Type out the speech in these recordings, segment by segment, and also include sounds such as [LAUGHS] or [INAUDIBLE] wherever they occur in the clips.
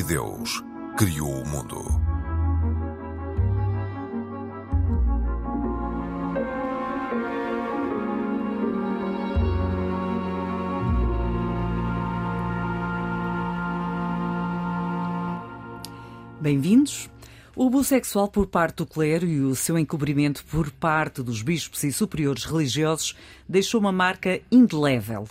E Deus criou o mundo. Bem-vindos. O abuso sexual por parte do clero e o seu encobrimento por parte dos bispos e superiores religiosos deixou uma marca indelével.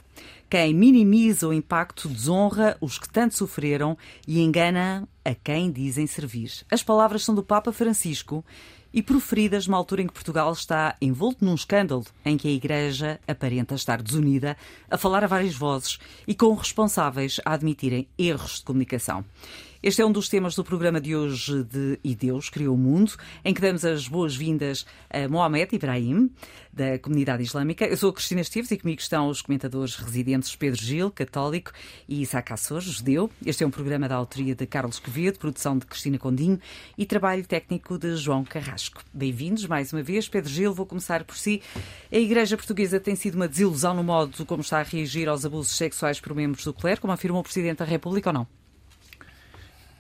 Quem minimiza o impacto desonra os que tanto sofreram e engana a quem dizem servir. As palavras são do Papa Francisco e proferidas numa altura em que Portugal está envolto num escândalo em que a Igreja aparenta estar desunida, a falar a várias vozes e com responsáveis a admitirem erros de comunicação. Este é um dos temas do programa de hoje de E Deus Criou o Mundo, em que damos as boas-vindas a Mohamed Ibrahim, da comunidade islâmica. Eu sou Cristina Esteves e comigo estão os comentadores residentes Pedro Gil, católico, e Isaac Assor, judeu. Este é um programa da autoria de Carlos Quevedo, produção de Cristina Condinho e trabalho técnico de João Carrasco. Bem-vindos mais uma vez. Pedro Gil, vou começar por si. A Igreja Portuguesa tem sido uma desilusão no modo como está a reagir aos abusos sexuais por membros do clero, como afirmou o Presidente da República ou não?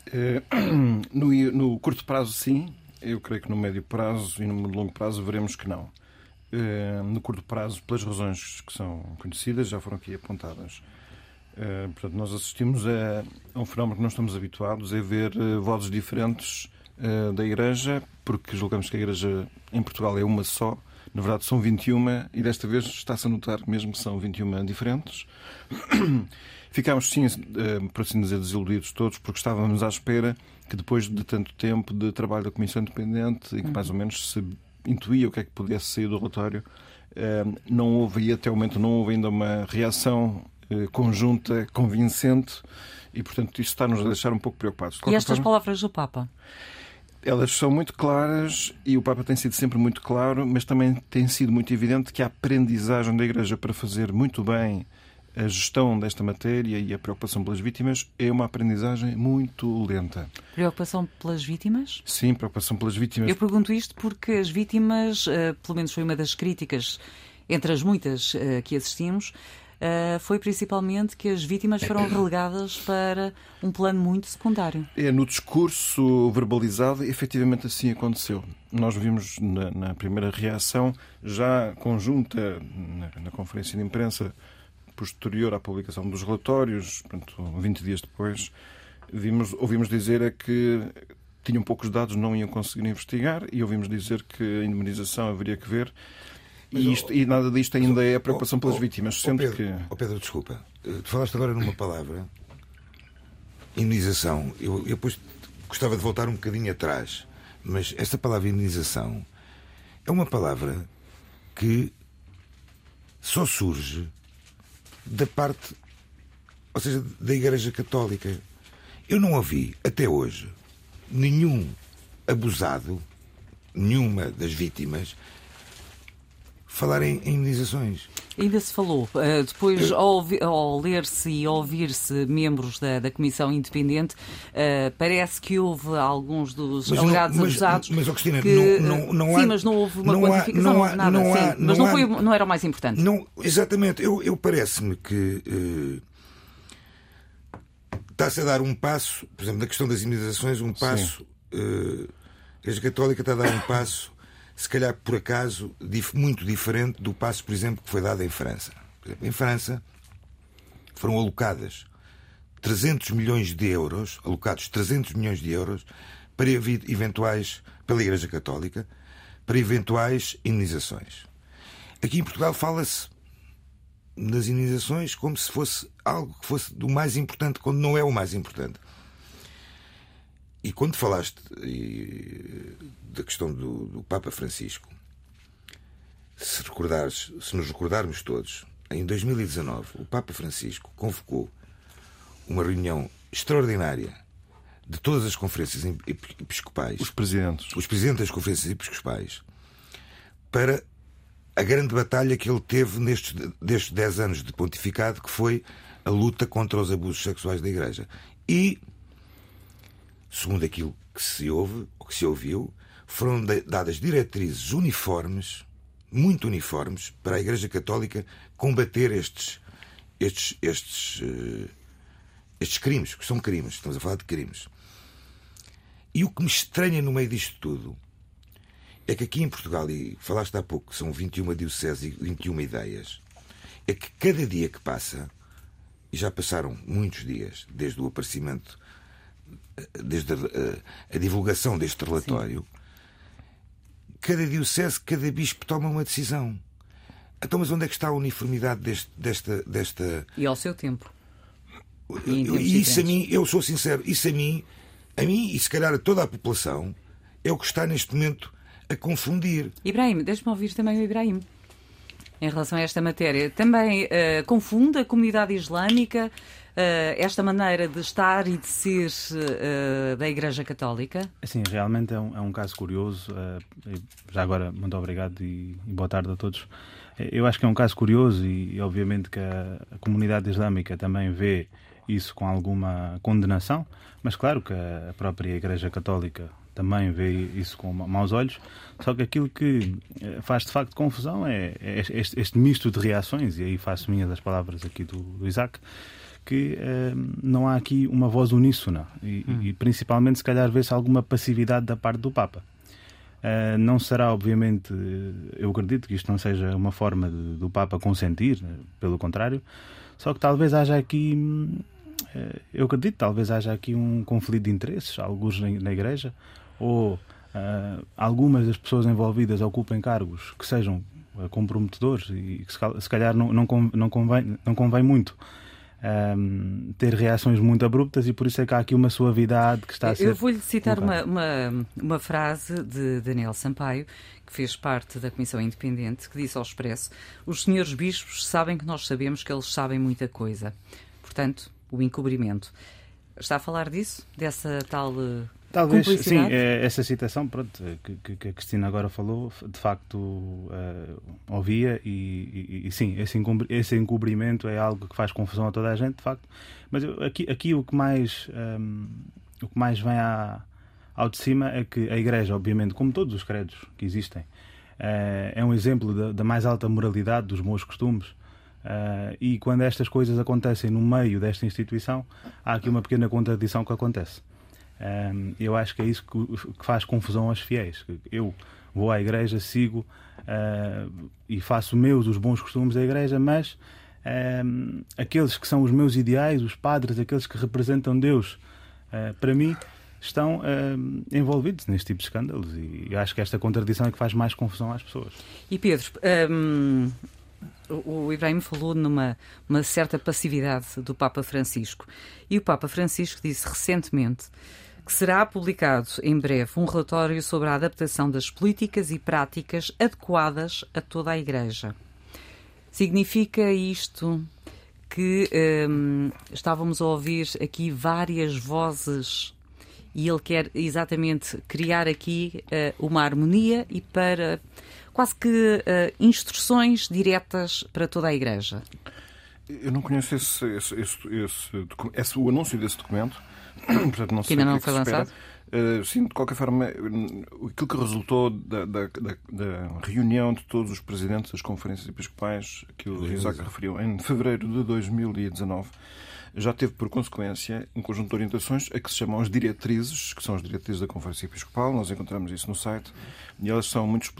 Eh, [CLEARS THROAT] no, no, curto prazo, sim. Eu creio que no médio prazo e no longo prazo veremos que não. Eh, no curto prazo, pelas razões que são conhecidas, já foram aqui apontadas. Eh, portanto, nós assistimos a, um fenómeno que não estamos habituados, a ver vozes diferentes da Igreja, porque julgamos que a Igreja em Portugal é uma só. Na verdade, são 21 e desta vez está-se a notar mesmo que são 21 diferentes. [CLEARS THROAT] Ficámos, sim, eh, por assim dizer, desiludidos todos, porque estávamos à espera que depois de tanto tempo de trabalho da Comissão Independente, e que mais ou menos se intuía o que é que pudesse sair do relatório, eh, não houve, e até o momento não houve ainda uma reação eh, conjunta, convincente, e portanto isso está-nos a deixar um pouco preocupados. E estas forma, palavras do Papa? Elas são muito claras e o Papa tem sido sempre muito claro, mas também tem sido muito evidente que a aprendizagem da Igreja para fazer muito bem a gestão desta matéria e a preocupação pelas vítimas é uma aprendizagem muito lenta. Preocupação pelas vítimas? Sim, preocupação pelas vítimas. Eu pergunto isto porque as vítimas, eh, pelo menos foi uma das críticas, entre as muitas eh, que assistimos, eh, foi principalmente que as vítimas foram [COUGHS] relegadas para um plano muito secundário. É, no discurso verbalizado, efetivamente assim aconteceu. Nós vimos na, na primeira reação, já conjunta na, na conferência de imprensa, posterior à publicação dos relatórios, portanto, 20 dias depois, vimos, ouvimos dizer é que tinham poucos dados, não iam conseguir investigar, e ouvimos dizer que a indemnização haveria que ver. E, isto, e, nada disto ainda é a preocupação pelas vítimas. Sendo Pedro, que... Pedro, desculpa. Eh, tu falaste agora numa palavra, imunização. Eu, eu depois gostava de voltar um bocadinho atrás, mas esta palavra imunização é uma palavra que só surge da parte, ou seja, da Igreja Católica. Eu não ouvi, até hoje, nenhum abusado, nenhuma das vítimas, falar em imunizações. Ainda se falou. Eh, depois, ao, ao ler-se e ouvir-se membros da, da Comissão Independente, uh, parece que houve alguns dos mas alegados não, mas, abusados. Mas, oh, Cristina, que, não, não, não sim, há, mas não houve uma quantificação, não, há, nada. Não há, sim, mas não, há, foi, não era o mais importante. Não, exatamente. Eu, eu parece-me que. Uh, Está-se a dar um passo, por exemplo, na questão das imunizações, um passo. Uh, a Igreja Católica está a dar um passo se calhar por acaso, muito diferente do passo, por exemplo, que foi dado em França. Exemplo, em França foram alocadas 300 milhões de euros, alocados 300 milhões de euros para eventuais, pela Igreja Católica, para eventuais indenizações. Aqui em Portugal fala-se nas indenizações como se fosse algo que fosse do mais importante, quando não é o mais importante. E quando falaste da questão do, do, Papa Francisco, se, recordares, se nos recordarmos todos, em 2019 o Papa Francisco convocou uma reunião extraordinária de todas as conferências episcopais, os presidentes, os presidentes das conferências episcopais, para a grande batalha que ele teve nestes, destes 10 anos de pontificado, que foi a luta contra os abusos sexuais da Igreja. E segundo aquilo que se ouve, ou que se ouviu, foram dadas diretrizes uniformes, muito uniformes, para a Igreja Católica combater estes, estes, estes, uh, estes crimes, que são crimes, estamos a falar de crimes. E o que me estranha no meio disto tudo é que aqui em Portugal, e falaste há pouco, são 21 dioceses e 21 ideias, é que cada dia que passa, e já passaram muitos dias desde o aparecimento, desde a, a, a divulgação deste relatório, Sim. cada diocese, cada bispo toma uma decisão. Então, mas onde é que está a uniformidade deste, desta, desta. E ao seu tempo. E isso a mim, eu sou sincero, isso a mim, a mim e se calhar a toda a população, é o que está neste momento a confundir. Ibrahim, deixe-me ouvir também o Ibrahim. Em relação a esta matéria, também uh, confunde a comunidade islâmica esta maneira de estar e de ser uh, da Igreja Católica? Sim, realmente é um, é um caso curioso. já agora, muito obrigado e, e, boa tarde a todos. Eu acho que é um caso curioso e, e obviamente, que a, a comunidade islâmica também vê isso com alguma condenação, mas claro que a própria Igreja Católica também vê isso com maus olhos. Só que aquilo que eh, faz de facto confusão é, é este, este, misto de reações, e aí faço minhas as palavras aqui do, do Isaac, que eh, não há aqui uma voz uníssona e, hum. e principalmente, se calhar, vê-se alguma passividade da parte do Papa. Uh, não será, obviamente, eu acredito que isto não seja uma forma de, do Papa consentir, pelo contrário, só que talvez haja aqui, uh, eu acredito, talvez haja aqui um conflito de interesses, alguns na, na Igreja, ou uh, algumas das pessoas envolvidas ocupem cargos que sejam comprometedores e que se calhar não, não, convém, não convém muito. Um, ter reações muito abruptas e por isso é que há aqui uma suavidade que está a ser. Eu vou-lhe citar uma, uma, uma, frase de Daniel Sampaio, que fez parte da Comissão Independente, que disse ao Expresso: Os senhores bispos sabem que nós sabemos que eles sabem muita coisa. Portanto, o encobrimento. Está a falar disso? Dessa tal uh, Talvez, sim, é, essa citação pronto, que, que, a Cristina agora falou, de facto uh, ouvia e, e, e, sim, esse, esse encobrimento é algo que faz confusão a toda a gente, de facto. Mas eu, aqui, aqui o que mais um, ehm, o que mais vem à, ao de cima é que a Igreja, obviamente, como todos os credos que existem, uh, é um exemplo da, da, mais alta moralidade, dos bons costumes. Uh, e quando estas coisas acontecem no meio desta instituição, há aqui uma pequena contradição que acontece. Um, eu acho que é isso que, que, faz confusão aos fiéis. Eu vou à igreja, sigo uh, e faço meus os bons costumes da igreja, mas um, aqueles que são os meus ideais, os padres, aqueles que representam Deus, uh, para mim, estão uh, envolvidos neste tipo de escândalos. E acho que esta contradição é que faz mais confusão às pessoas. E Pedro, um, o Ibrahim falou numa uma certa passividade do Papa Francisco. E o Papa Francisco disse recentemente que será publicado em breve um relatório sobre a adaptação das políticas e práticas adequadas a toda a Igreja. Significa isto que hum, estávamos a ouvir aqui várias vozes e ele quer exatamente criar aqui uh, uma harmonia e para quase que uh, instruções diretas para toda a Igreja. Eu não conheço esse, esse, esse, esse o anúncio desse documento. [COUGHS] Portanto, não que ainda não que foi lançado? Uh, sim, de qualquer forma, aquilo que resultou da, da, da, da, reunião de todos os presidentes das conferências episcopais, que o Isaac referiu, em fevereiro de 2019, já teve por consequência um conjunto de orientações a que se chamam as diretrizes, que são as diretrizes da Conferência Episcopal, nós encontramos isso no site, e elas são muito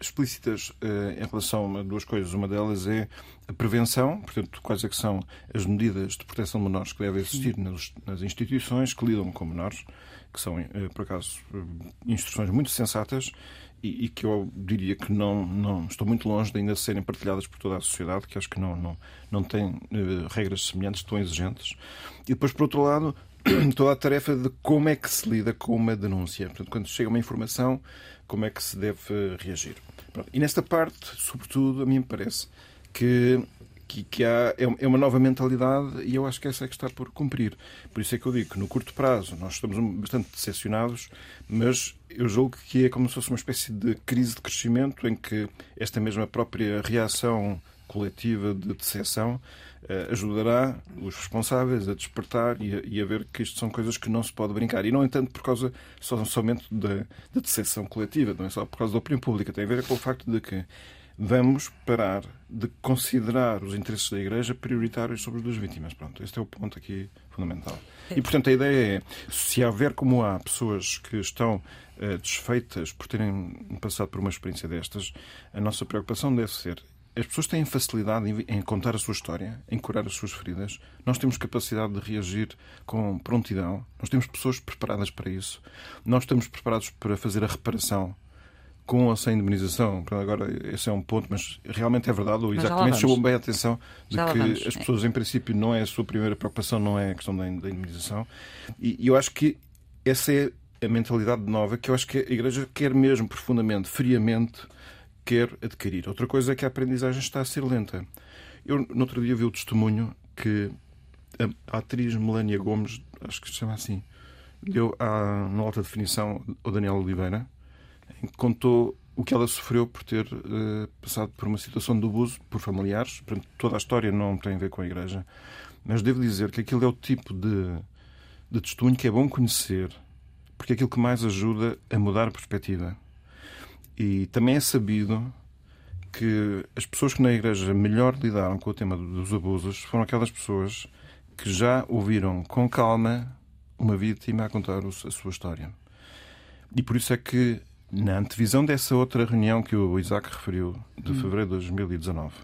explícitas uh, em relação a duas coisas. Uma delas é a prevenção, portanto, quais é que são as medidas de proteção de menores que devem existir nas, nas instituições que lidam com menores, que são, uh, por acaso, uh, instruções muito sensatas e, e, que eu diria que não, não estou muito longe de ainda serem partilhadas por toda a sociedade, que acho que não, não, não tem uh, regras semelhantes, tão exigentes. E depois, por outro lado, [CLEARS THROAT] toda a tarefa de como é que se lida com uma denúncia. Portanto, quando chega uma informação, como é que se deve reagir. Pronto. E nesta parte, sobretudo, a mim me parece que que, que há, é, é uma nova mentalidade e eu acho que essa é que está por cumprir. Por isso é que eu digo que no curto prazo nós estamos bastante decepcionados, mas eu julgo que é como se fosse uma espécie de crise de crescimento em que esta mesma própria reação coletiva de decepção eh, ajudará os responsáveis a despertar e a, e a, ver que isto são coisas que não se pode brincar. E não, entanto, por causa só, somente da, da decepção coletiva, não é só por causa da opinião pública, tem a ver com o facto de que vamos parar de considerar os interesses da Igreja prioritários sobre as duas vítimas. Pronto, este é o ponto aqui fundamental. E, portanto, a ideia é, se houver como há pessoas que estão uh, desfeitas por terem passado por uma experiência destas, a nossa preocupação deve ser as pessoas têm facilidade em contar a sua história, em curar as suas feridas. Nós temos capacidade de reagir com prontidão. Nós temos pessoas preparadas para isso. Nós estamos preparados para fazer a reparação com ou sem indemnização. Agora, esse é um ponto, mas realmente é verdade. O Isaac também chamou bem a atenção de já que as pessoas, em princípio, não é a sua primeira preocupação, não é a questão da indemnização. E eu acho que essa é a mentalidade nova que eu acho que a Igreja quer mesmo profundamente, friamente quer adquirir. Outra coisa é que a aprendizagem está a ser lenta. Eu, no outro dia, vi o testemunho que a atriz Melania Gomes, acho que se chama assim, deu à, na alta definição ao Daniel Oliveira, em que contou o que ela sofreu por ter uh, passado por uma situação de abuso por familiares. Portanto, toda a história não tem a ver com a Igreja. Mas devo dizer que aquilo é o tipo de, de testemunho que é bom conhecer, porque é aquilo que mais ajuda a mudar a perspectiva. E também é sabido que as pessoas que na Igreja melhor lidaram com o tema dos abusos foram aquelas pessoas que já ouviram com calma uma vítima a contar a sua história. E por isso é que, na antevisão dessa outra reunião que o Isaac referiu, de hum. fevereiro de 2019,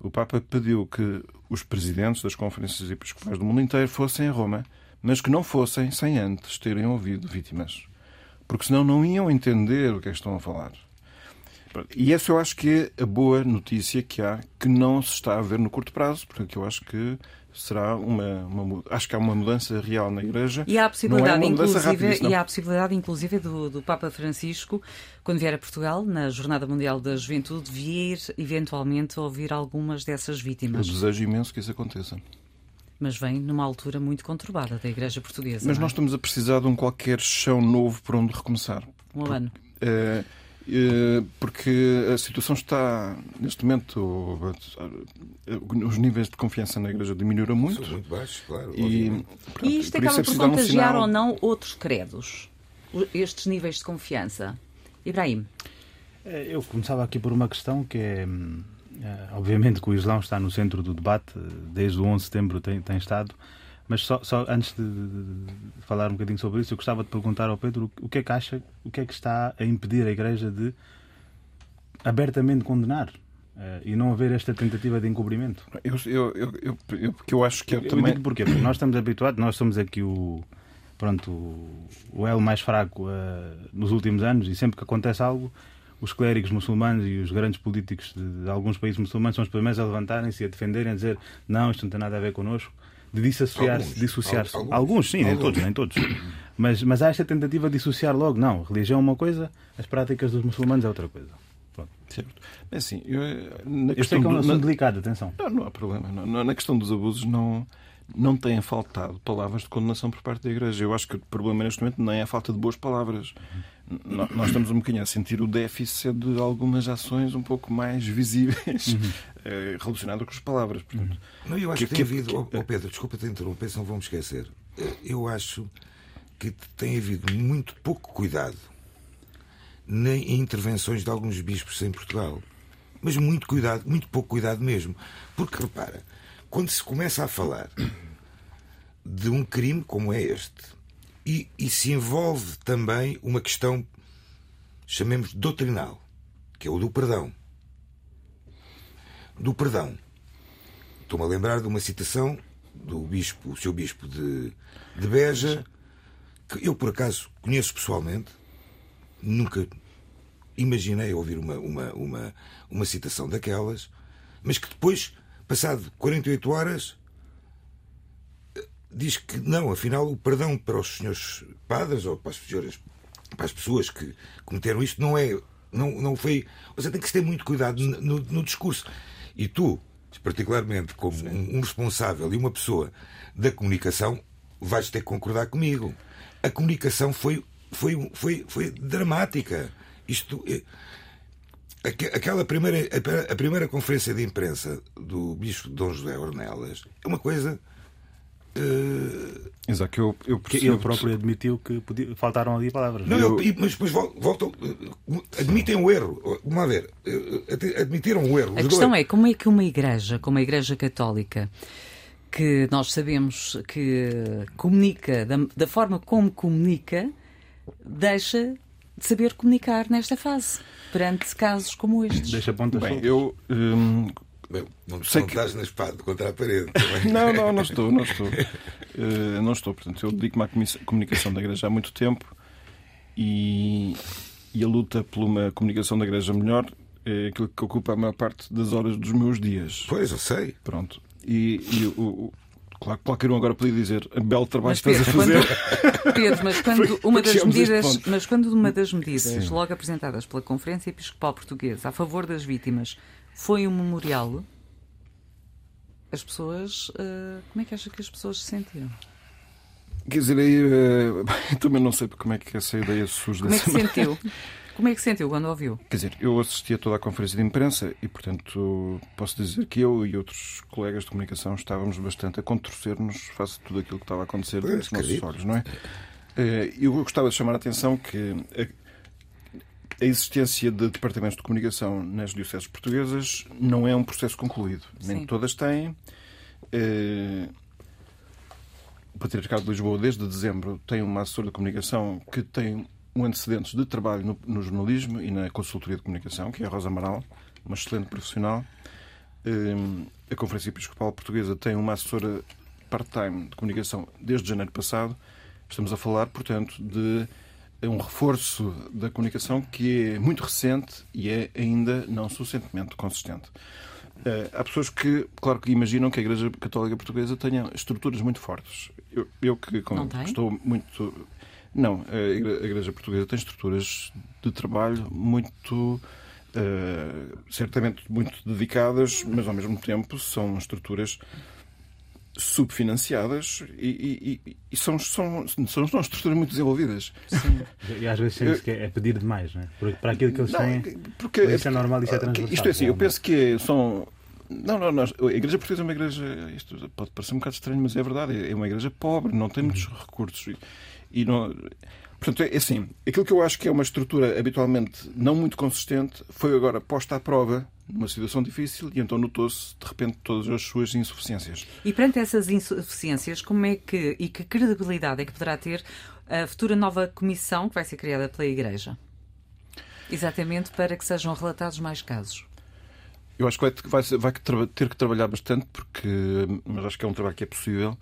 o Papa pediu que os presidentes das conferências episcopais do mundo inteiro fossem a Roma, mas que não fossem sem antes terem ouvido vítimas porque senão não iam entender o que é que estão a falar. E essa eu acho que é a boa notícia que há, que não se está a ver no curto prazo, porque eu acho que será uma, uma, acho que há uma mudança real na Igreja. E há a possibilidade, é inclusive, e há a possibilidade, inclusive, do, do Papa Francisco, quando vier a Portugal, na Jornada Mundial da Juventude, vir eventualmente ouvir algumas dessas vítimas. Eu desejo imenso que isso aconteça mas vem numa altura muito conturbada da Igreja Portuguesa. Mas é? nós estamos a precisar de um qualquer chão novo por onde recomeçar. Um ano. É, é, porque a situação está, neste momento, os níveis de confiança na Igreja diminuíram muito. São muito baixos, claro. E, pronto, e isto acaba por, por contagiar um sinal... ou não outros credos, estes níveis de confiança. Ibrahim. É, eu começava aqui por uma questão que é hum, Uh, obviamente que o Islão está no centro do debate, desde o 11 de setembro tem, tem estado, mas só, só antes de, de, falar um bocadinho sobre isso, eu gostava de perguntar ao Pedro o que é que acha, o que é que está a impedir a Igreja de abertamente condenar uh, e não haver esta tentativa de encobrimento? Eu, eu, eu, eu, porque eu acho que eu, eu também. Digo porquê? Porque nós estamos habituados, nós somos aqui o. Pronto, o elo mais fraco uh, nos últimos anos e sempre que acontece algo, os clérigos muçulmanos e os grandes políticos de, de alguns países muçulmanos são os primeiros a levantarem-se e a defenderem, a dizer não, isto não tem nada a ver connosco, de dissociar-se. Dissociar alguns, alguns, sim, alguns. nem todos, nem todos. Mas, mas há esta tentativa de dissociar logo. Não, religião é uma coisa, as práticas dos muçulmanos é outra coisa. Pronto. Certo. É assim, eu, na eu sei que é um assunto delicado, atenção. Não, não há problema. Não, na questão dos abusos não não têm faltado palavras de condenação por parte da Igreja. Eu acho que o problema neste momento nem é a falta de boas palavras. Nós estamos um bocadinho a sentir o déficit de algumas ações um pouco mais visíveis uhum. [LAUGHS] Eh, relacionadas com as palavras. Portanto, não, eu acho que, que tem havido. Que, oh, Pedro, desculpa te interromper, não vamos esquecer. Eh, eu acho que tem havido muito pouco cuidado em intervenções de alguns bispos em Portugal. Mas muito cuidado, muito pouco cuidado mesmo. Porque repara, quando se começa a falar de um crime como é este, e, e se envolve também uma questão, chamemos doutrinal, que é o do perdão. Do perdão. Estou-me a lembrar de uma citação do bispo, o seu bispo de, de Beja, que eu por acaso conheço pessoalmente, nunca imaginei ouvir uma, uma, uma, uma citação daquelas, mas que depois Passado 48 horas, diz que não, afinal, o perdão para os senhores padres ou para as, senhoras, para as pessoas que cometeram isto não é. Não, não foi. Você tem que ter muito cuidado no, no discurso. E tu, particularmente como um, um responsável e uma pessoa da comunicação, vais ter que concordar comigo. A comunicação foi, foi, foi, foi dramática. Isto. É, Aquela primeira, a primeira conferência de imprensa do Bispo Dom José Ornelas é uma coisa Uh, Exato, eu, eu Porque ele próprio admitiu que podia, faltaram ali palavras. Não, eu... eu, mas depois voltam, admitem o erro. Vamos lá ver, admitiram o erro. A questão é como é que uma igreja, como a Igreja Católica, que nós sabemos que comunica, da, da forma como comunica, deixa de saber comunicar nesta fase, perante casos como estes. Deixa pontas Bem, eu hum, Bem, não, sei que... estás na espada contra a parede. Também. não, não, não estou, não estou. Uh, [LAUGHS] não estou, portanto, eu dedico-me à comunicação da Igreja há muito tempo e, e, a luta por uma comunicação da Igreja melhor é aquilo que ocupa a maior parte das horas dos meus dias. Pois, eu sei. Pronto. E, e o, o Claro, qualquer um agora podia dizer belo trabalho que estás a fazer. Quando, Pedro, mas quando uma das medidas, mas quando uma das medidas Sim. logo apresentadas pela Conferência Episcopal Portuguesa a favor das vítimas foi um memorial, as pessoas. Uh, como é que acha que as pessoas se sentiram? Quer dizer, aí [LAUGHS] uh, também não sei como é que essa ideia surge Como é que se sentiu? Como é que se sentiu quando ouviu? Quer dizer, eu assisti a toda a conferência de imprensa e, portanto, posso dizer que eu e outros colegas de comunicação estávamos bastante a contorcer-nos face a tudo aquilo que estava a acontecer nos nossos olhos, não é? Eh, eu gostava de chamar a atenção que a existência de departamentos de comunicação nas dioceses portuguesas não é um processo concluído. Sim. Nem todas têm. Eh, o Patriarcado de Lisboa, desde dezembro, tem uma assessora de comunicação que tem um antecedentes de trabalho no, no, jornalismo e na consultoria de comunicação, que é a Rosa Amaral, uma excelente profissional. Eh, a Conferência Episcopal Portuguesa tem uma assessora part-time de comunicação desde janeiro passado. Estamos a falar, portanto, de é um reforço da comunicação que é muito recente e é ainda não suficientemente consistente. Uh, há pessoas que, claro, que imaginam que a Igreja Católica Portuguesa tenha estruturas muito fortes. Eu, eu que com, estou muito. Não, a Igreja Portuguesa tem estruturas de trabalho muito. Uh, certamente muito dedicadas, mas ao mesmo tempo são estruturas subfinanciadas e, e, e são, são, são, são estruturas muito desenvolvidas. Sim. E às vezes sente que é pedir demais, não é? Para aquilo que eles não, têm, porque, isso é normal, isso é transversal. Isto é assim, eu penso que são... Não, não, nós, a Igreja Portuguesa é uma igreja, isto pode parecer um bocado estranho, mas é verdade, é uma igreja pobre, não tem muitos recursos. E, e não, Portanto, é assim, aquilo que eu acho que é uma estrutura habitualmente não muito consistente foi agora posta à prova numa situação difícil e então notou-se de repente todas as suas insuficiências. E perante essas insuficiências, como é que e que credibilidade é que poderá ter a futura nova comissão que vai ser criada pela Igreja? Exatamente para que sejam relatados mais casos. Eu acho que vai, vai, vai ter que trabalhar bastante, porque, mas acho que é um trabalho que é possível,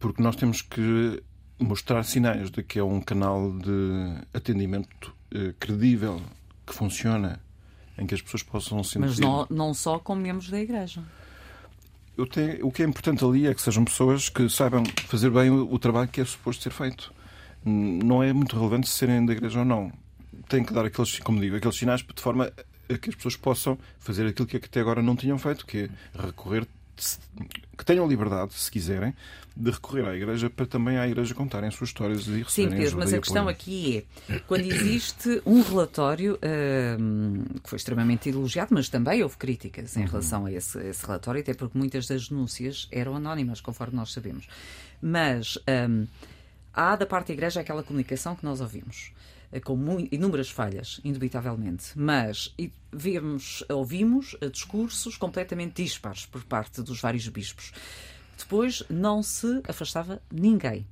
porque nós temos que mostrar sinais de que é um canal de atendimento eh, credível, que funciona, em que as pessoas possam sentir. Mas não, não só com membros da Igreja. Eu tenho, o que é importante ali é que sejam pessoas que saibam fazer bem o, o trabalho que é suposto ser feito. Não é muito relevante se serem da Igreja ou não. Tem que dar aqueles, como digo, aqueles sinais de forma a que as pessoas possam fazer aquilo que até agora não tinham feito, que é recorrer que tenham liberdade, se quiserem, de recorrer à Igreja para também à Igreja contarem suas histórias e receberem Sim, Pedro, mas a questão aqui é, quando existe um relatório uh, que foi extremamente elogiado, mas também houve críticas em uhum. relação a esse, a esse, relatório, até porque muitas das denúncias eram anónimas, conforme nós sabemos. Mas um, há da parte da Igreja aquela comunicação que nós ouvimos. Eh, com inúmeras falhas, indubitavelmente, mas vemos, ouvimos eh, discursos completamente dispares por parte dos vários bispos. Depois não se afastava ninguém.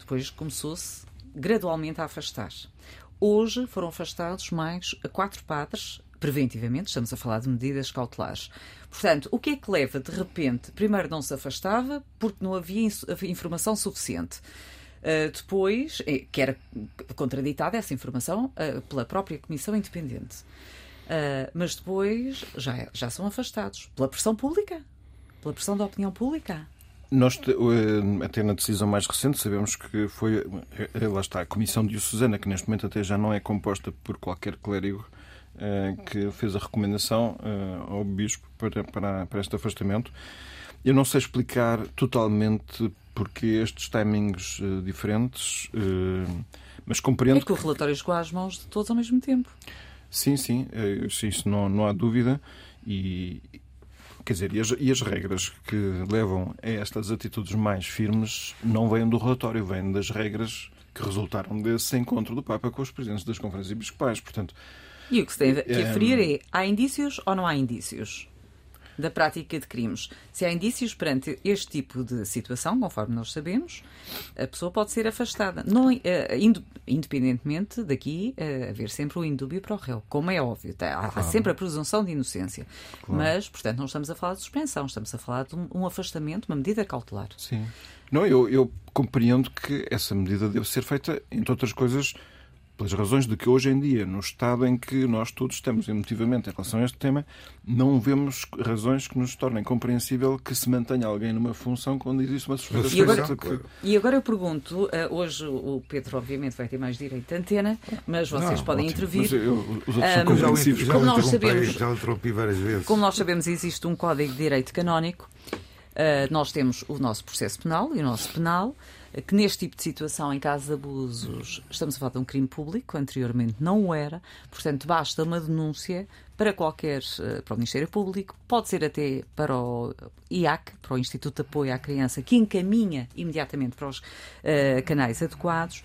Depois começou-se gradualmente a afastar. Hoje foram afastados mais quatro padres, preventivamente, estamos a falar de medidas cautelares. Portanto, o que é que leva, de repente, primeiro não se afastava porque não havia informação suficiente. Uh, depois, eh, que era contraditada essa informação uh, pela própria Comissão Independente. Uh, mas depois já, já são afastados pela pressão pública, pela pressão da opinião pública. Nós, até na decisão mais recente, sabemos que foi, lá está, a Comissão Diocesana, que neste momento até já não é composta por qualquer clérigo, que fez a recomendação ao Bispo para, para, para este afastamento. Eu não sei explicar totalmente porque estes timings uh, diferentes, uh, mas compreendo. É que o relatório chegou às mãos de todos ao mesmo tempo. Sim, sim, uh, isso não, não há dúvida. E quer dizer, e as, e as regras que levam a estas atitudes mais firmes não vêm do relatório, vêm das regras que resultaram desse encontro do Papa com os presidentes das conferências episcopais. Portanto, E o que se tem que É, aferir é: há indícios ou não há indícios da prática de crimes? Se há indícios perante este tipo de situação, conforme nós sabemos, a pessoa pode ser afastada. Não, indo- independentemente daqui eh, haver sempre o indúbio para o réu, como é óbvio. tá? Há, há sempre a presunção de inocência. Mas, portanto, não estamos a falar de suspensão, estamos a falar de um, um afastamento, uma medida cautelar. Sim. Não, eu, eu compreendo que essa medida deve ser feita, entre outras coisas, pelas razões de que hoje em dia, no estado em que nós todos estamos emotivamente em relação a este tema, não vemos razões que nos tornem compreensível que se mantenha alguém numa função quando existe uma suspeita E agora- que-. E agora eu pergunto, eh, hoje o Pedro obviamente vai ter mais direito de antena, mas vocês Não, podem ótimo. intervir. Mas eu- os outros são Ah, Já o, compreensíveis. já Como o nós sabemos- já várias vezes. Como nós sabemos, existe um código de direito canónico. Uh, nós temos o nosso processo penal e o nosso penal, uh, que neste tipo de situação, em caso de abusos, estamos a falar de um crime público, anteriormente não o era, portanto, basta uma denúncia para qualquer, uh, para o Ministério Público, pode ser até para o IAC, para o Instituto de Apoio à Criança, que encaminha imediatamente para os uh, canais adequados.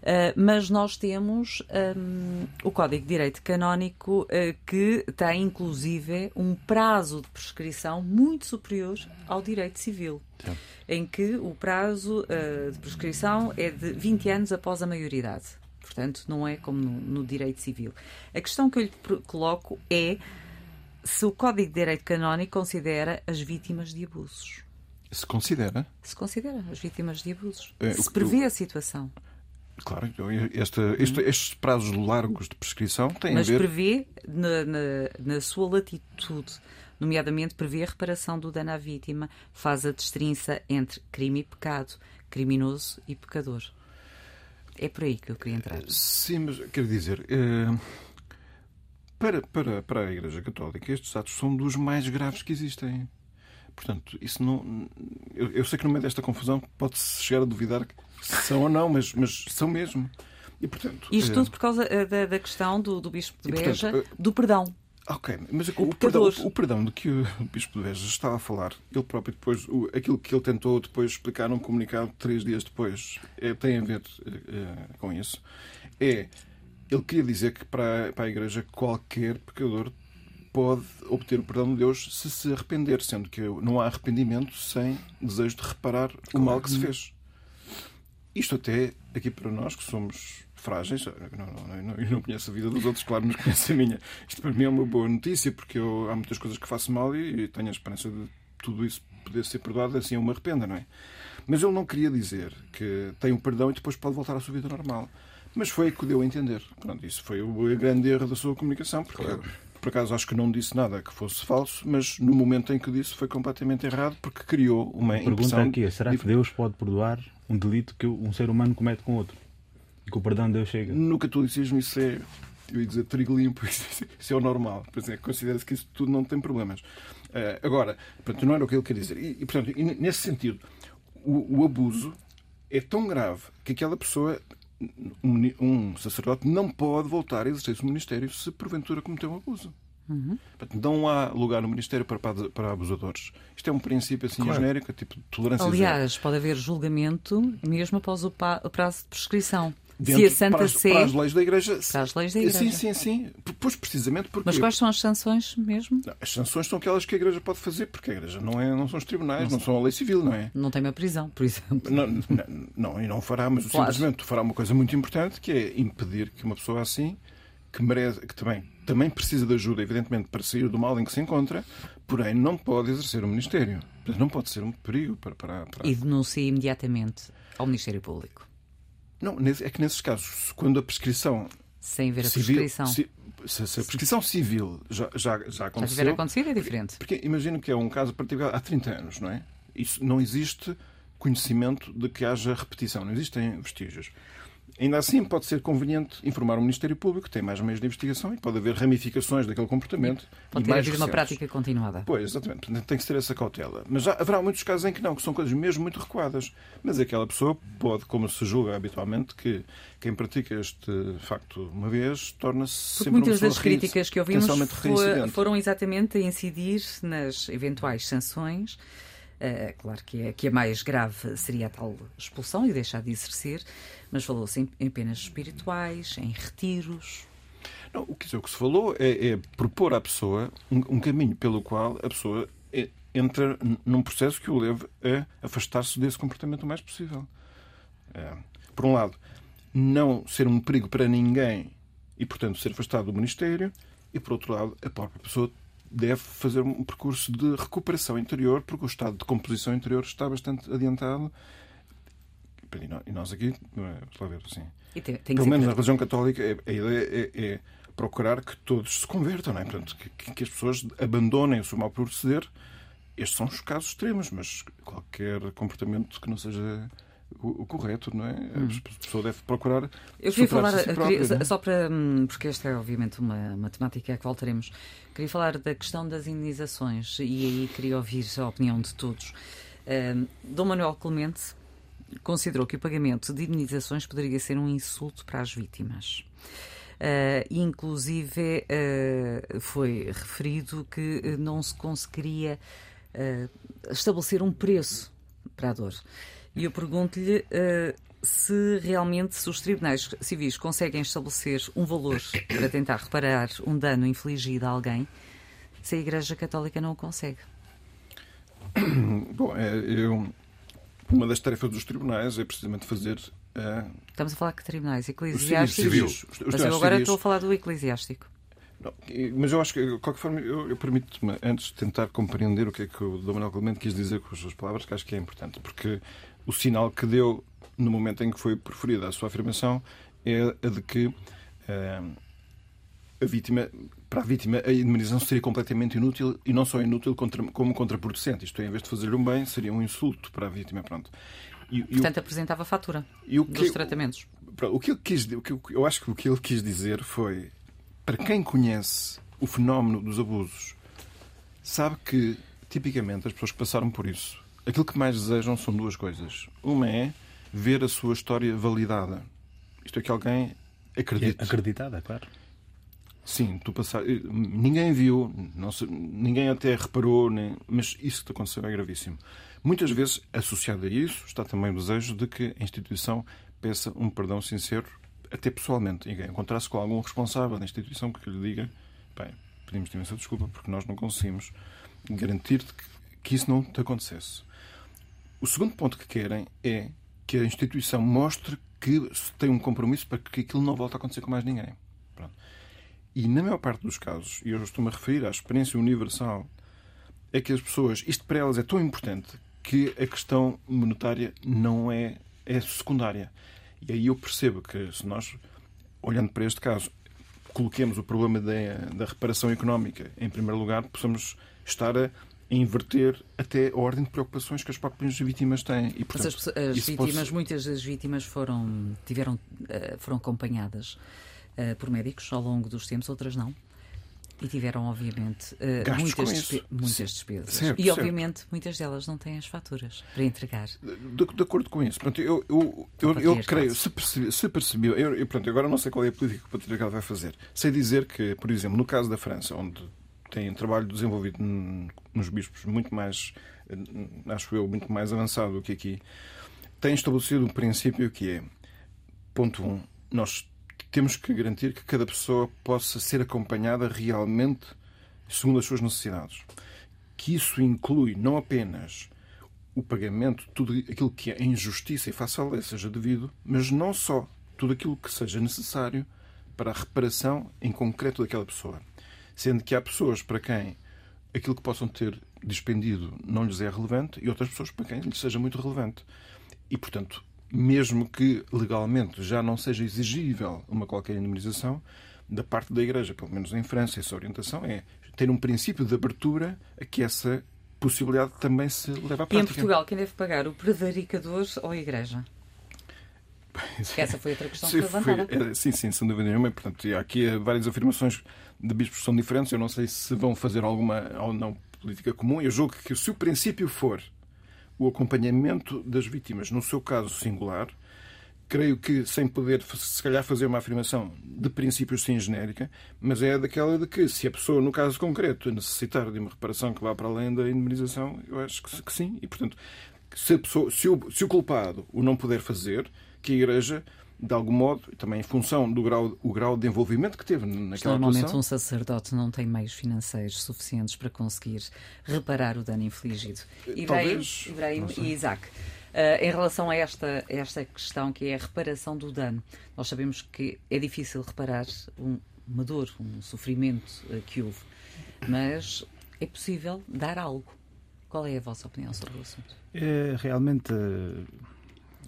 Uh, mas nós temos um, o Código de Direito Canónico uh, que tem inclusive um prazo de prescrição muito superior ao direito civil, em que o prazo uh, de prescrição é de 20 anos após a maioridade. Portanto, não é como no, no direito civil. A questão que eu lhe coloco é se o Código de Direito Canónico considera as vítimas de abusos. Se considera, Se considera as vítimas de abusos. É, se prevê a situação. Claro, então, esta- este- estes prazos largos de prescrição têm Mas a ver. prevê, na, na- na sua latitude, nomeadamente prevê a reparação do dano à vítima, faz a distinção entre crime e pecado, criminoso e pecador. É por aí que eu queria entrar. Sim, mas quero dizer, eh, para, para, para a Igreja Católica, estes atos são dos mais graves que existem. Portanto, isso não. Eu, eu sei que no meio desta confusão pode-se chegar a duvidar se são ou não, mas, mas são mesmo. E, portanto, Isto eh, tudo por causa eh, da, da questão do, do Bispo de E, portanto, Beja, eh, do perdão. Ok, mas o, O perdão, pecador. o perdão de que o [LAUGHS] Bispo de Beja estava a falar, ele próprio depois, o- aquilo que ele tentou depois explicar num comunicado três dias depois, é, tem a ver eh, com isso. É, ele queria dizer que para, para a Igreja qualquer pecador pode obter o perdão de Deus se se arrepender, sendo que não há arrependimento sem desejo de reparar o mal que se fez. Isto até aqui para nós que somos frágeis, não, não, não, eu não conheço a vida dos outros, claro, mas conheço a minha. Isto para mim é uma boa notícia, porque eu, há muitas coisas que faço mal e, e tenho a esperança de tudo isso poder ser perdoado, assim eu me arrependa, não é? Mas ele não queria dizer que tem o perdão e depois pode voltar à sua vida normal. Mas foi o que deu a entender. Pronto, isso foi o grande erro da sua comunicação, porque por acaso acho que não disse nada que fosse falso, mas no momento em que disse foi completamente errado, porque criou uma A pergunta impressão... aqui é: será que Deus pode perdoar um delito que um ser humano comete com outro? E que o perdão de Deus chega? No catolicismo isso é, eu ia dizer, trigo limpo, [LAUGHS] isso, é o normal. Por exemplo, considera-se que isso tudo não tem problemas. Eh, agora, portanto, não era o que ele quer dizer. E, portanto, nesse sentido, o, o abuso é tão grave que aquela pessoa, um, um sacerdote, não pode voltar a exercer o ministério se porventura cometeu um abuso. Portanto, não há lugar no ministério para, para, para abusadores. Isto é um princípio assim Claro. genérico, tipo de tolerância zero. Aliás, pode haver julgamento mesmo após o, pa- o prazo de prescrição. Dentro- Se a Santa para as, Sé. para as leis da Igreja. Para as leis da Sim, Igreja. sim, sim. Pois precisamente porque. Mas quais são as sanções mesmo? Não, As sanções são aquelas que a Igreja pode fazer, porque a Igreja não, é, não são os tribunais, não, são a lei civil, não é? Não tem uma prisão, por exemplo. Não, não, não, e não fará, mas Claro. simplesmente fará uma coisa muito importante, que é impedir que uma pessoa assim, que merece, que também, também precisa de ajuda, evidentemente, para sair do mal em que se encontra, porém não pode exercer o ministério. Não pode ser um perigo para. para, para... E denuncia imediatamente ao Ministério Público. Não, é que nesses casos, quando a prescrição Sem ver a civil. prescrição. se, se a prescrição civil já, já, já Já aconteceu. tiver acontecido é diferente. Porque imagino que é um caso praticado há 30 anos, não é? Isso não existe conhecimento de que haja repetição, não existem vestígios. Ainda assim, pode ser conveniente informar o Ministério Público, que tem mais meios de investigação e pode haver ramificações daquele comportamento. Pode e ter mais havido uma prática continuada. Pois, exatamente. Portanto, tem que ter essa cautela. Mas já haverá muitos casos em que não, que são coisas mesmo muito recuadas. Mas aquela pessoa pode, como se julga habitualmente, que quem pratica este facto uma vez torna-se sempre muitas das críticas que ouvimos foram exatamente a incidir nas eventuais sanções. Eh, claro que, é, que a mais grave seria a tal expulsão e deixar de exercer, mas falou-se em, em penas espirituais, em retiros. Não, o, que, o que se falou é, é propor à pessoa um, um caminho pelo qual a pessoa é- entra num processo que o leve a afastar-se desse comportamento o mais possível. É, por um lado, não ser um perigo para ninguém e, portanto, ser afastado do Ministério, e, por outro lado, a própria pessoa deve fazer um percurso de recuperação interior, porque o estado de composição interior está bastante adiantado. E nó- nós aqui, é, ver assim, tem, tem pelo menos na religião católica, é- a ideia é, é procurar que todos se convertam, não é? Portanto, que, que as pessoas abandonem o seu mau proceder. Estes são os casos extremos, mas qualquer comportamento que não seja o, o correto, não é? A pessoa deve procurar. Hum. Eu queria falar, si queria- própria, não é? só para. hum, porque esta é obviamente uma, uma temática a que voltaremos. Queria falar da questão das indenizações e aí queria ouvir a opinião de todos. Hum, Dom Manuel Clemente considerou que o pagamento de indenizações poderia ser um insulto para as vítimas. Uh, inclusive uh, foi referido que não se conseguiria uh, estabelecer um preço para a dor. E eu pergunto-lhe uh, se realmente se os tribunais civis conseguem estabelecer um valor para tentar reparar um dano infligido a alguém, se a Igreja Católica não o consegue. [COUGHS] Bom, é, eu, uma das tarefas dos tribunais é precisamente fazer. a Estamos a falar que tribunais os eclesiásticos. civis, Mas eu agora civis. estou a falar do eclesiástico. Não, mas eu acho que, de qualquer forma, eu, eu permito-me, antes de tentar compreender o que é que o Dom Manuel Clemente quis dizer com as suas palavras, que acho que é importante, porque o sinal que deu no momento em que foi preferida a sua afirmação é a de que eh, a vítima, para a vítima, a indemnização seria completamente inútil e não só inútil como contraproducente. Isto é, em vez de fazer um bem, seria um insulto para a vítima. Pronto. E, o- Portanto, apresentava a fatura e o dos que- tratamentos. Pronto, o que ele quis, o que eu acho que o que ele quis dizer foi para quem conhece o fenómeno dos abusos, sabe que tipicamente as pessoas que passaram por isso, aquilo que mais desejam são duas coisas. Uma é ver a sua história validada. Isto é que alguém acredite. Acreditada, claro. Sim, tu passar... ninguém viu, não se- ninguém até reparou, nem... mas isso que te aconteceu é gravíssimo. Muitas vezes, associado a isso, está também o desejo de que a instituição peça um perdão sincero, até pessoalmente. E encontrar-se com algum responsável da instituição que lhe diga: bem, pedimos-te imensa desculpa porque nós não conseguimos garantir-te que isso não te acontecesse. O segundo ponto que querem é que a instituição mostre que tem um compromisso para que aquilo não volte a acontecer com mais ninguém. Pronto. E na maior parte dos casos, e eu estou-me a referir à experiência universal, é que as pessoas, isto para elas é tão importante que a questão monetária não é, é secundária. E aí eu percebo que se nós, olhando para este caso, coloquemos o problema da, da reparação económica em primeiro lugar, possamos estar a inverter até a ordem de preocupações que as próprias vítimas têm. E, Mas portanto, as, pessoas- as isso vítimas, pode- muitas das vítimas foram, tiveram, eh, foram acompanhadas eh, por médicos ao longo dos tempos, outras não. E tiveram, obviamente, eh, muitas, despe- muitas despesas. Certo, e, certo. obviamente, muitas delas não têm as faturas para entregar. De, de acordo com isso. Portanto, eu, eu, eu, eu creio, se percebi, se percebeu, eu, eu, pronto, agora não sei qual é a política que o patriarcado vai fazer. Sei dizer que, por exemplo, no caso da França, onde tem trabalho desenvolvido nos bispos muito mais, acho eu, muito mais avançado do que aqui, tem estabelecido um princípio que é, ponto um, nós temos que garantir que cada pessoa possa ser acompanhada realmente segundo as suas necessidades. Que isso inclui não apenas o pagamento, tudo aquilo que é injustiça e face à lei seja devido, mas não só tudo aquilo que seja necessário para a reparação em concreto daquela pessoa. Sendo que há pessoas para quem aquilo que possam ter dispendido não lhes é relevante e outras pessoas para quem lhes seja muito relevante. E, portanto, mesmo que legalmente já não seja exigível uma qualquer indemnização, da parte da Igreja, pelo menos em França, essa orientação é ter um princípio de abertura a que essa possibilidade também se leve à E prática. em Portugal, quem deve pagar? O prevaricador ou a Igreja? Que essa foi outra questão sim, que foi levantada. sim, sim, sem dúvida nenhuma. Portanto, há aqui várias afirmações de bispos que são diferentes. Eu não sei se vão fazer alguma ou não política comum. Eu julgo que se o princípio for o acompanhamento das vítimas, no seu caso singular, creio que, sem poder, se calhar, fazer uma afirmação de princípios sim genérica, mas é daquela de que, se a pessoa, no caso concreto, necessitar de uma reparação que vá para além da indemnização, eu acho que, sim. E, portanto, se, pessoa, se, o, se o culpado o não puder fazer, que a Igreja de algum modo, também em função do grau, o grau de envolvimento que teve naquela Normalmente atuação. um sacerdote não tem meios financeiros suficientes para conseguir reparar o dano infligido. Ibrahim, Talvez, Ibrahim e Isaac, Uh, em relação a esta, esta questão que é a reparação do dano, nós sabemos que é difícil reparar um, uma dor, um sofrimento uh, que houve, mas é possível dar algo. Qual é a vossa opinião sobre o assunto? É, realmente,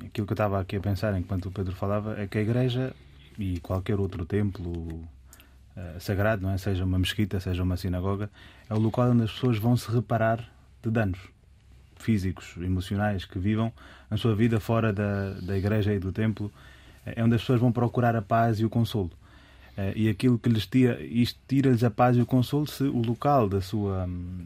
aquilo que eu estava aqui a pensar enquanto o Pedro falava é que a Igreja e qualquer outro templo uh, sagrado, não é? seja uma mesquita, seja uma sinagoga, é o local onde as pessoas vão se reparar de danos físicos, emocionais que vivam a sua vida fora da, da igreja e do templo, é onde as pessoas vão procurar a paz e o consolo. Eh, e aquilo que lhes tira, isto tira-lhes a paz e o consolo se o local da sua, hum,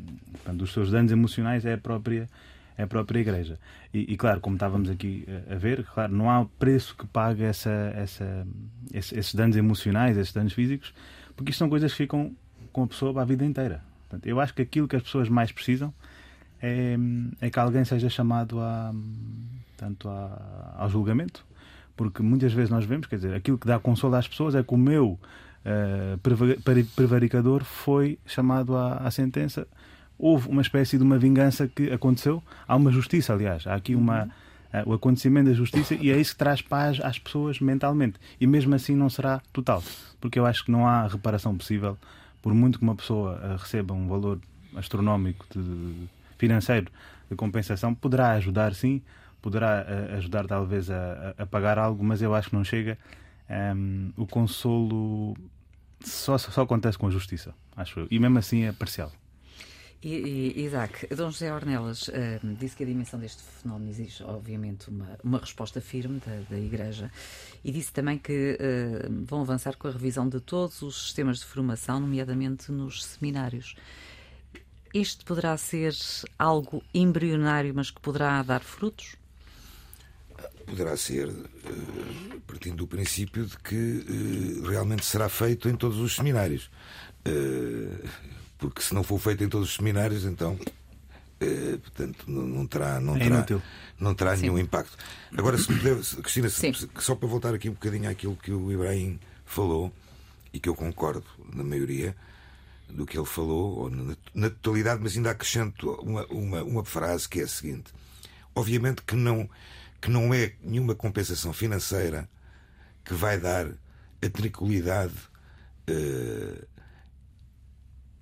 dos seus danos emocionais é a própria, é a própria igreja. E, e, claro, como estávamos aqui eh, a ver, claro, não há preço que pague essa, essa, esses danos emocionais, esses danos físicos, porque isto são coisas que ficam com a pessoa para a vida inteira. Portanto, eu acho que aquilo que as pessoas mais precisam é, é que alguém seja chamado a, tanto a, ao julgamento, porque muitas vezes nós vemos, quer dizer, aquilo que dá consolo às pessoas é que o meu uh, prevaricador foi chamado à, à sentença. Houve uma espécie de uma vingança que aconteceu. Há uma justiça, aliás. Há aqui uma, uh, o acontecimento da justiça e é isso que traz paz às pessoas mentalmente. E mesmo assim não será total, porque eu acho que não há reparação possível, por muito que uma pessoa uh, receba um valor astronómico de, financeiro de compensação poderá ajudar, sim, poderá uh, ajudar talvez a, a, pagar algo, mas eu acho que não chega. Um, ehm, o consolo só, só acontece com a justiça, acho eu, e mesmo assim é parcial. E, Isaac, Dom José Ornelas uh, disse que a dimensão deste fenómeno exige, obviamente, uma, uma resposta firme da, da Igreja e disse também que uh, vão avançar com a revisão de todos os sistemas de formação, nomeadamente nos seminários. Este poderá ser algo embrionário, mas que poderá dar frutos? Poderá ser, eh, partindo do princípio de que realmente será feito em todos os seminários. Eh, porque se não for feito em todos os seminários, então portanto, não, terá, não é terá, inútil. não terá nenhum impacto. Agora, se puder, Cristina, Sim. só para voltar aqui um bocadinho àquilo que o Ibrahim falou, e que eu concordo na maioria, do que ele falou, ou na, totalidade, mas ainda acrescento uma, uma, uma frase que é a seguinte: obviamente que não, que não é nenhuma compensação financeira que vai dar a tranquilidade uh,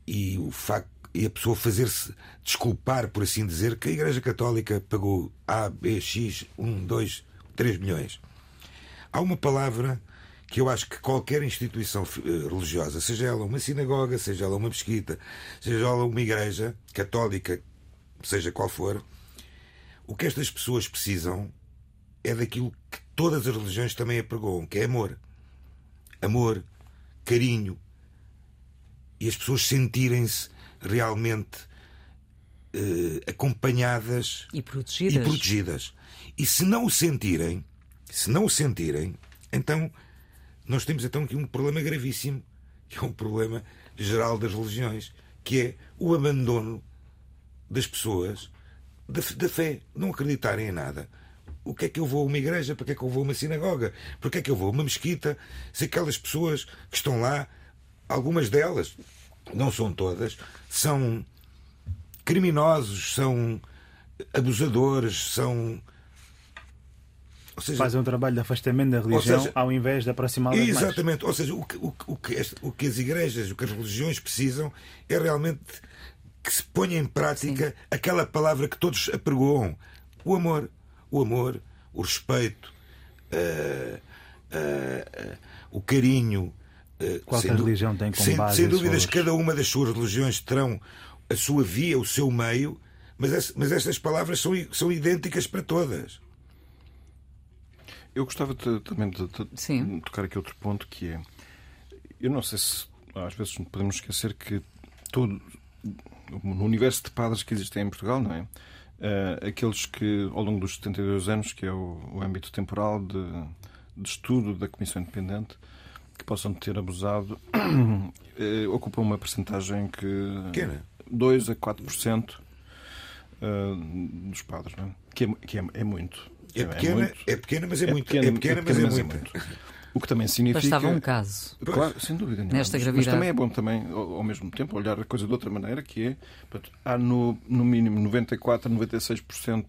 e o facto e a pessoa fazer-se desculpar, por assim dizer, que a Igreja Católica pagou A, B, X, 1, 2, 3 milhões. Há uma palavra que eu acho que qualquer instituição eh, religiosa, seja ela uma sinagoga, seja ela uma mesquita, seja ela uma igreja católica, seja qual for, o que estas pessoas precisam é daquilo que todas as religiões também apregoam, que é amor. Amor, carinho. E as pessoas sentirem-se realmente eh, acompanhadas e protegidas. e protegidas. E se não o sentirem, se não o sentirem, então nós temos então aqui um problema gravíssimo, que é um problema geral das religiões, que é o abandono das pessoas da, da fé, não acreditarem em nada. O que é que eu vou a uma igreja? Para que é que eu vou a uma sinagoga? Para que é que eu vou a uma mesquita? Se aquelas pessoas que estão lá, algumas delas, não são todas, são criminosos, são abusadores, são seja, fazem um trabalho de afastamento da religião seja, ao invés de aproximá-la Exatamente. Mais. Ou seja, o que, o, o, que, o que as igrejas, o que as religiões precisam é realmente que se ponha em prática Sim. aquela palavra que todos apregoam: o amor. O amor, o respeito, uh, uh, uh, o carinho. Qualquer religião tem como sem, base. Sem dúvidas, cada uma das suas religiões terão a sua via, o seu meio, mas, mas estas palavras são, são idênticas para todas. Eu gostava de, também de, de, tocar aqui outro ponto que é. Eu não sei se às vezes podemos esquecer que todo no universo de padres que existem em Portugal, não é? Uh, aqueles que, ao longo dos 72 anos, que é o, o âmbito temporal de, de, estudo da Comissão Independente, que possam ter abusado, uh, [CLEARS THROAT] ocupam uma percentagem que. Pequena. 2 a 4% uh, dos padres, não é? Que, é, que é, é muito. É pequena, é, muito. é pequena, mas é, é muito. Pequena, é pequena, mas, mas é, muito. muito. O que também significa. Bastava um caso. Claro, sem dúvida. Nenhuma. Nesta gravidade. Mas também é bom também, ao, mesmo tempo, olhar a coisa de outra maneira, que é. Portanto, há no, no mínimo 94, 96%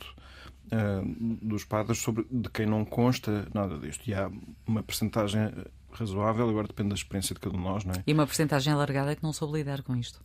dos padres sobre, de quem não consta nada disto. E há uma percentagem razoável, agora depende da experiência de cada um de nós, não é? E uma percentagem alargada que não soube lidar com isto.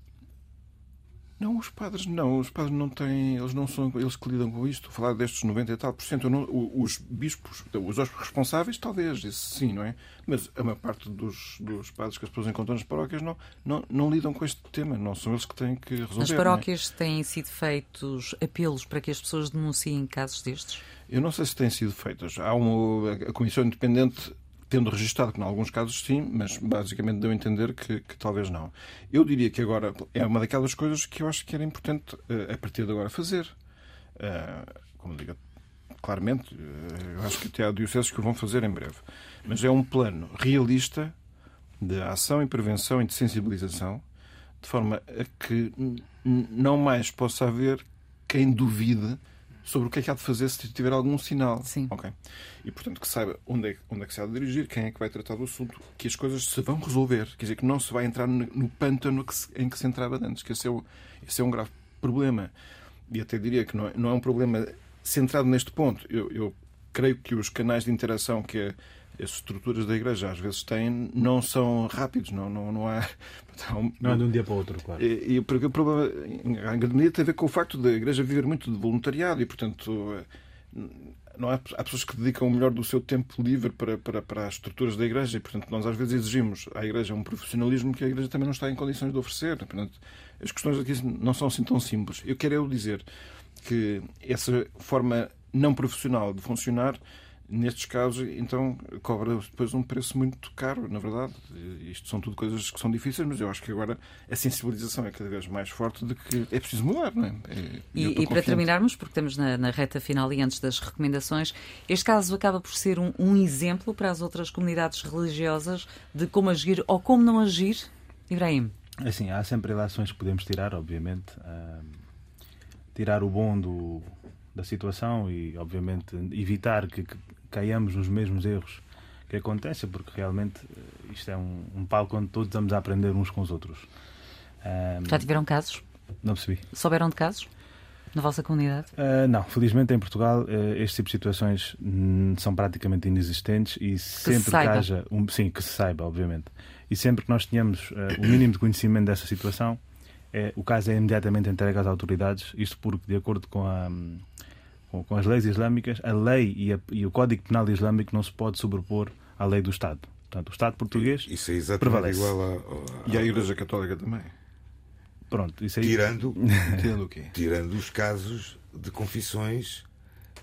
Não, os padres não. Os padres não têm. Eles não são eles que lidam com isto. Falar destes 90 e tal por cento. Não, os bispos, os responsáveis, talvez, isso sim, não é? Mas a maior parte dos, dos padres que as pessoas encontram nas paróquias não, não, não lidam com este tema. Não são eles que têm que resolver. Nas é? paróquias é? têm sido feitos apelos para que as pessoas denunciem casos destes? Eu não sei se têm sido feitos. Há uma. A Comissão Independente tendo registado que, em alguns casos, sim, mas basicamente deu a entender que, que, talvez não. Eu diria que agora é uma daquelas coisas que eu acho que era importante, uh, a partir de agora, fazer. Uh, como digo, claramente, uh, eu acho que até há dioceses que o vão fazer em breve. Mas é um plano realista de ação e prevenção e de sensibilização, de forma a que não mais possa haver quem duvide sobre o que é que há de fazer se tiver algum sinal. Sim. Okay. E, portanto, que saiba onde é, onde é que se há de dirigir, quem é que vai tratar do assunto, que as coisas se vão resolver. Quer dizer, que não se vai entrar no, no pântano que se, em que se entrava antes, que esse é, o, esse é um grave problema. E até diria que não é, não é um problema centrado neste ponto. Eu, eu creio que os canais de interação que a, as estruturas da Igreja às vezes têm não são rápidos, não, não, não há. Não é de um dia para o outro, claro. E, e porque o problema, em grande medida, tem a ver com o facto da Igreja viver muito de voluntariado e, portanto, não há, há pessoas que dedicam o melhor do seu tempo livre para, para, para as estruturas da Igreja e, portanto, nós às vezes exigimos à Igreja um profissionalismo que a Igreja também não está em condições de oferecer. Portanto, as questões aqui não são assim tão simples. Eu quero eu dizer que essa forma não profissional de funcionar nestes casos, então, cobra depois um preço muito caro, na verdade. Isto são tudo coisas que são difíceis, mas eu acho que agora a sensibilização é cada vez mais forte de que é preciso mudar, não é? é e, e para terminarmos, porque estamos na, na, reta final e antes das recomendações, este caso acaba por ser um, um exemplo para as outras comunidades religiosas de como agir ou como não agir, Ibrahim? Assim, há sempre relações que podemos tirar, obviamente. Uh, tirar o bom do, da situação e, obviamente, evitar que, que caiamos nos mesmos erros que acontecem, porque realmente eh, isto é um, um palco onde todos estamos a aprender uns com os outros. Um, Já tiveram casos? Não percebi. Souberam de casos? Na vossa comunidade? Uh, não, felizmente em Portugal uh, este tipo de situações hum, são praticamente inexistentes e sempre que, que haja um, sim, que se saiba, obviamente. E sempre que nós tenhamos uh, o mínimo de conhecimento dessa situação, é, o caso é imediatamente entregue às autoridades, isto porque, de acordo com a, hum, com, com as leis islâmicas, a lei e, a, e, o Código Penal Islâmico não se pode sobrepor à lei do Estado. Portanto, o Estado português isso é exatamente prevalece. igual a, a, E a Igreja Católica também. Pronto, isso aí... Tirando, tirando, o quê? tirando os casos de confissões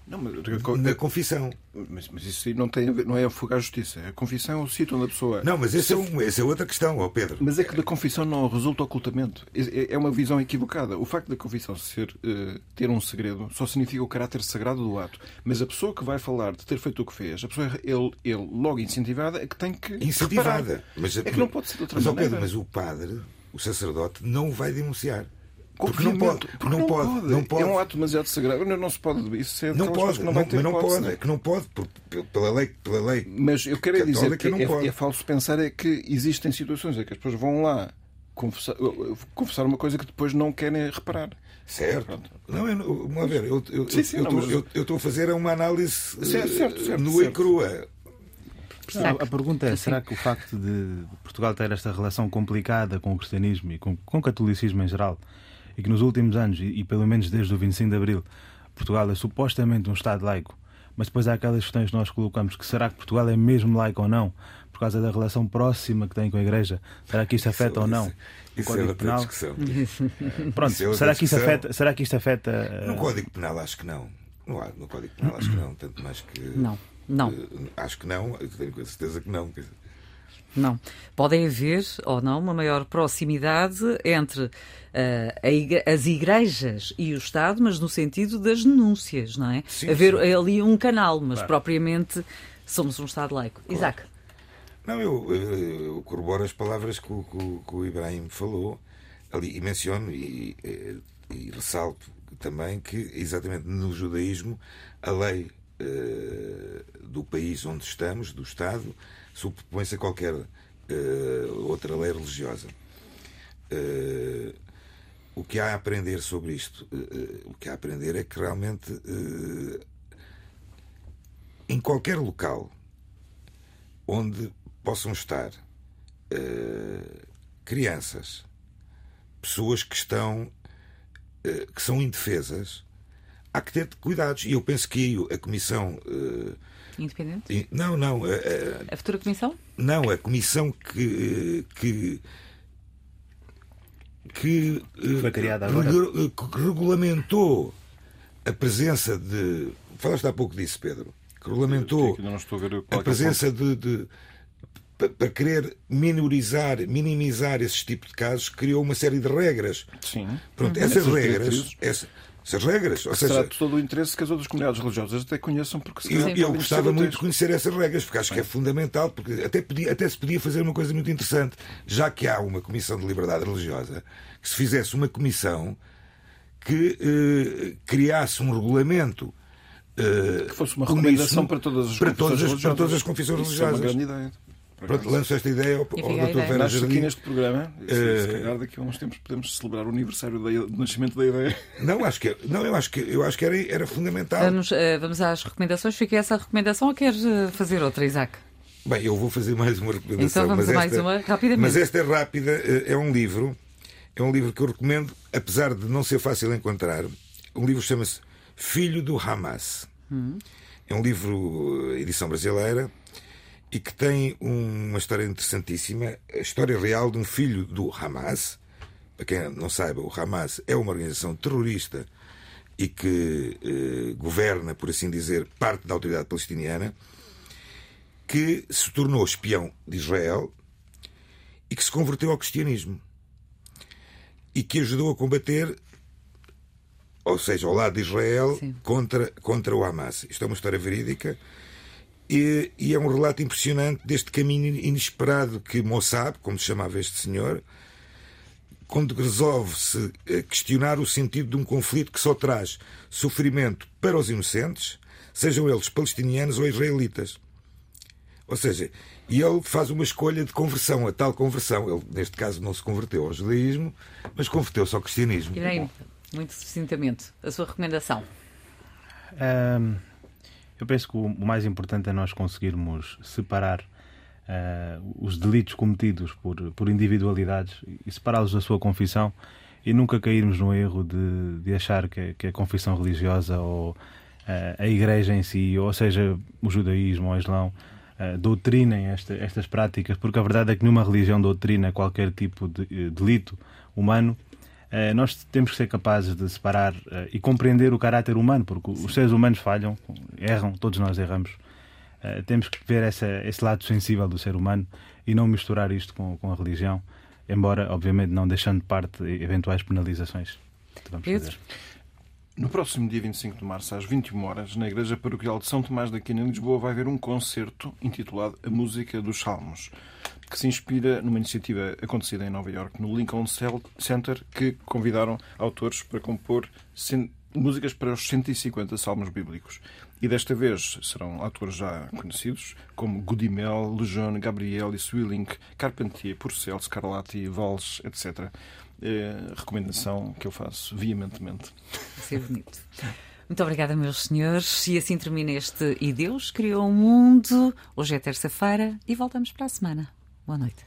não, mas, na confissão. Mas, mas, isso não, tem ver, não é afogar a justiça. A confissão é o sítio onde a pessoa. Não, mas esse é um, essa é outra questão, ó Pedro. Mas é que da confissão não resulta ocultamento. É, é uma visão equivocada. O facto da confissão ser, uh, ter um segredo só significa o caráter sagrado do ato. Mas a pessoa que vai falar de ter feito o que fez, a pessoa, ele, ele logo incentivada, é que tem que. Incentivada. Mas, é que não pode ser de outra mas, maneira. Pedro, mas o padre, o sacerdote, não o vai denunciar. Porque não pode, porque não, não, pode, pode, não pode. É um ato demasiado sagrado. Não, não se pode. Isso é não pode, não, não, mas não pode. É que não pode, por, pela lei, pela lei. Mas eu quero dizer que é, é, falso pensar é que existem situações em que as pessoas vão lá confessar, confessar uma coisa que depois não querem reparar. Certo. Pronto. Não, eu, vamos ver, eu, eu, sim, sim, eu, eu, estou a fazer uma análise certo, certo, certo, nua e crua. A, a pergunta é: será que o facto de Portugal ter esta relação complicada com o cristianismo e com, com o catolicismo em geral e que nos últimos anos, e, e pelo menos desde o 25 de Abril, Portugal é supostamente um Estado laico, mas depois há aquelas questões que nós colocamos que será que Portugal é mesmo laico ou não, por causa da relação próxima que tem com a Igreja? Será que isto afeta isso, ou não? Isso, o Código [LAUGHS] é Penal? Pronto, é será, que isto afeta, será que isto afeta. No Código Penal acho que não. No, no Código Penal acho que não, tanto mais que. Não. Não. Uh, acho que não, tenho certeza que não. Não. Pode haver ou não uma maior proximidade entre uh, igre as igrejas e o Estado, mas no sentido das denúncias, não é? Sim, haver sim. ali um canal, mas Claro. propriamente somos um Estado laico. Isaac. Não, eu, eu corroboro as palavras que o, que o- que o Ibrahim falou ali e menciono e, eh, e ressalto também que, exatamente no judaísmo, a lei eh, do país onde estamos, do Estado, superpõe-se a qualquer eh, outra lei religiosa. Eh, o que há a aprender sobre isto? eh, o que há a aprender é que realmente em qualquer local onde possam estar crianças, pessoas que estão que são indefesas, há que ter cuidados. E eu penso que a Comissão. Eh, Independente? não, não, a- a- A futura comissão? não, a Comissão que. que que eh, Foi criada agora. regu- que regulamentou a presença de. Falaste há pouco disso, Pedro. Que regulamentou Ainda não estou a ver qual é a é o presença de, de- pa- para querer minorizar, minimizar esses tipos de casos, criou uma série de regras. Sim. Pronto, Uhum. essas Essas regras, essa- essas regras, ou Será seja, de todo o interesse que as outras comunidades religiosas até conheçam, porque se eu, eu gostava muito de conhecer essas regras, porque acho que é fundamental, porque até, podia, até se podia fazer uma coisa muito interessante, já que há uma comissão de liberdade religiosa, que se fizesse uma comissão que eh, criasse um regulamento eh, Que fosse uma uníssono recomendação para todas as para confissões todas as, para religiosas. todas as confissões Isso é uma religiosas. grande ideia. Pronto, lanço esta ideia ao, ao Dr. Vera aqui Jardim. neste programa. Se, Eh, se calhar daqui a uns tempos podemos celebrar o aniversário da- do nascimento da ideia. [LAUGHS] Não, acho que, não, eu acho que, eu acho que era, era fundamental. Vamos, eh, vamos às recomendações. Fica essa recomendação ou queres eh, fazer outra, Isaac? Bem, eu vou fazer mais uma recomendação. Então vamos mas a mais esta- uma, rapidamente. Mas esta é rápida, é um livro, é um livro que eu recomendo, apesar de não ser fácil encontrar. Um livro chama-se Filho do Hamas. É um livro, edição brasileira, e que tem uma história interessantíssima, a história real de um filho do Hamas. Para quem não saiba, o Hamas é uma organização terrorista e que eh, governa, por assim dizer, parte da autoridade palestiniana, que se tornou espião de Israel e que se converteu ao cristianismo e que ajudou a combater, ou seja, ao lado de Israel, Sim. contra, contra o Hamas. Isto é uma história verídica e, e é um relato impressionante deste caminho inesperado que Mossab, como se chamava este senhor, quando resolve-se questionar o sentido de um conflito que só traz sofrimento para os inocentes, sejam eles palestinianos ou israelitas. Ou seja, e ele faz uma escolha de conversão, a tal conversão. Ele, neste caso, não se converteu ao judaísmo, mas converteu-se ao cristianismo. Irene, muito sucintamente, a sua recomendação. Ahm, eu penso que o, mais importante é nós conseguirmos separar ah, os delitos cometidos por, por individualidades e separá-los da sua confissão e nunca cairmos no erro de, de achar que, que a confissão religiosa ou ah, a igreja em si, ou seja, o judaísmo ou o islão, ah, doutrinem esta- estas práticas, porque a verdade é que nenhuma religião doutrina qualquer tipo de delito humano. Eh, nós temos que ser capazes de separar eh, e compreender o caráter humano, porque os seres humanos falham, erram, todos nós erramos. Eh, temos que ver essa, esse lado sensível do ser humano e não misturar isto com, com a religião, embora, obviamente, não deixando de parte eventuais penalizações que vamos Pedro? fazer. No próximo dia 25 de março, às 21 horas, na Igreja Paroquial de São Tomás da Quina, em Lisboa, vai haver um concerto intitulado A Música dos Salmos, que se inspira numa iniciativa acontecida em Nova Iorque, no Lincoln Center, que convidaram autores para compor músicas para os 150 salmos bíblicos. E desta vez serão autores já conhecidos, como Goodimel, Lejeune, Gabriel e Swilling, Carpentier, Purcell, Scarlatti, Valls, etc. É, recomendação que eu faço veementemente. Vai ser bonito. Muito obrigada, meus senhores. E assim termina este E Deus Criou o Mundo. Hoje é terça-feira e voltamos para a semana. Boa noite.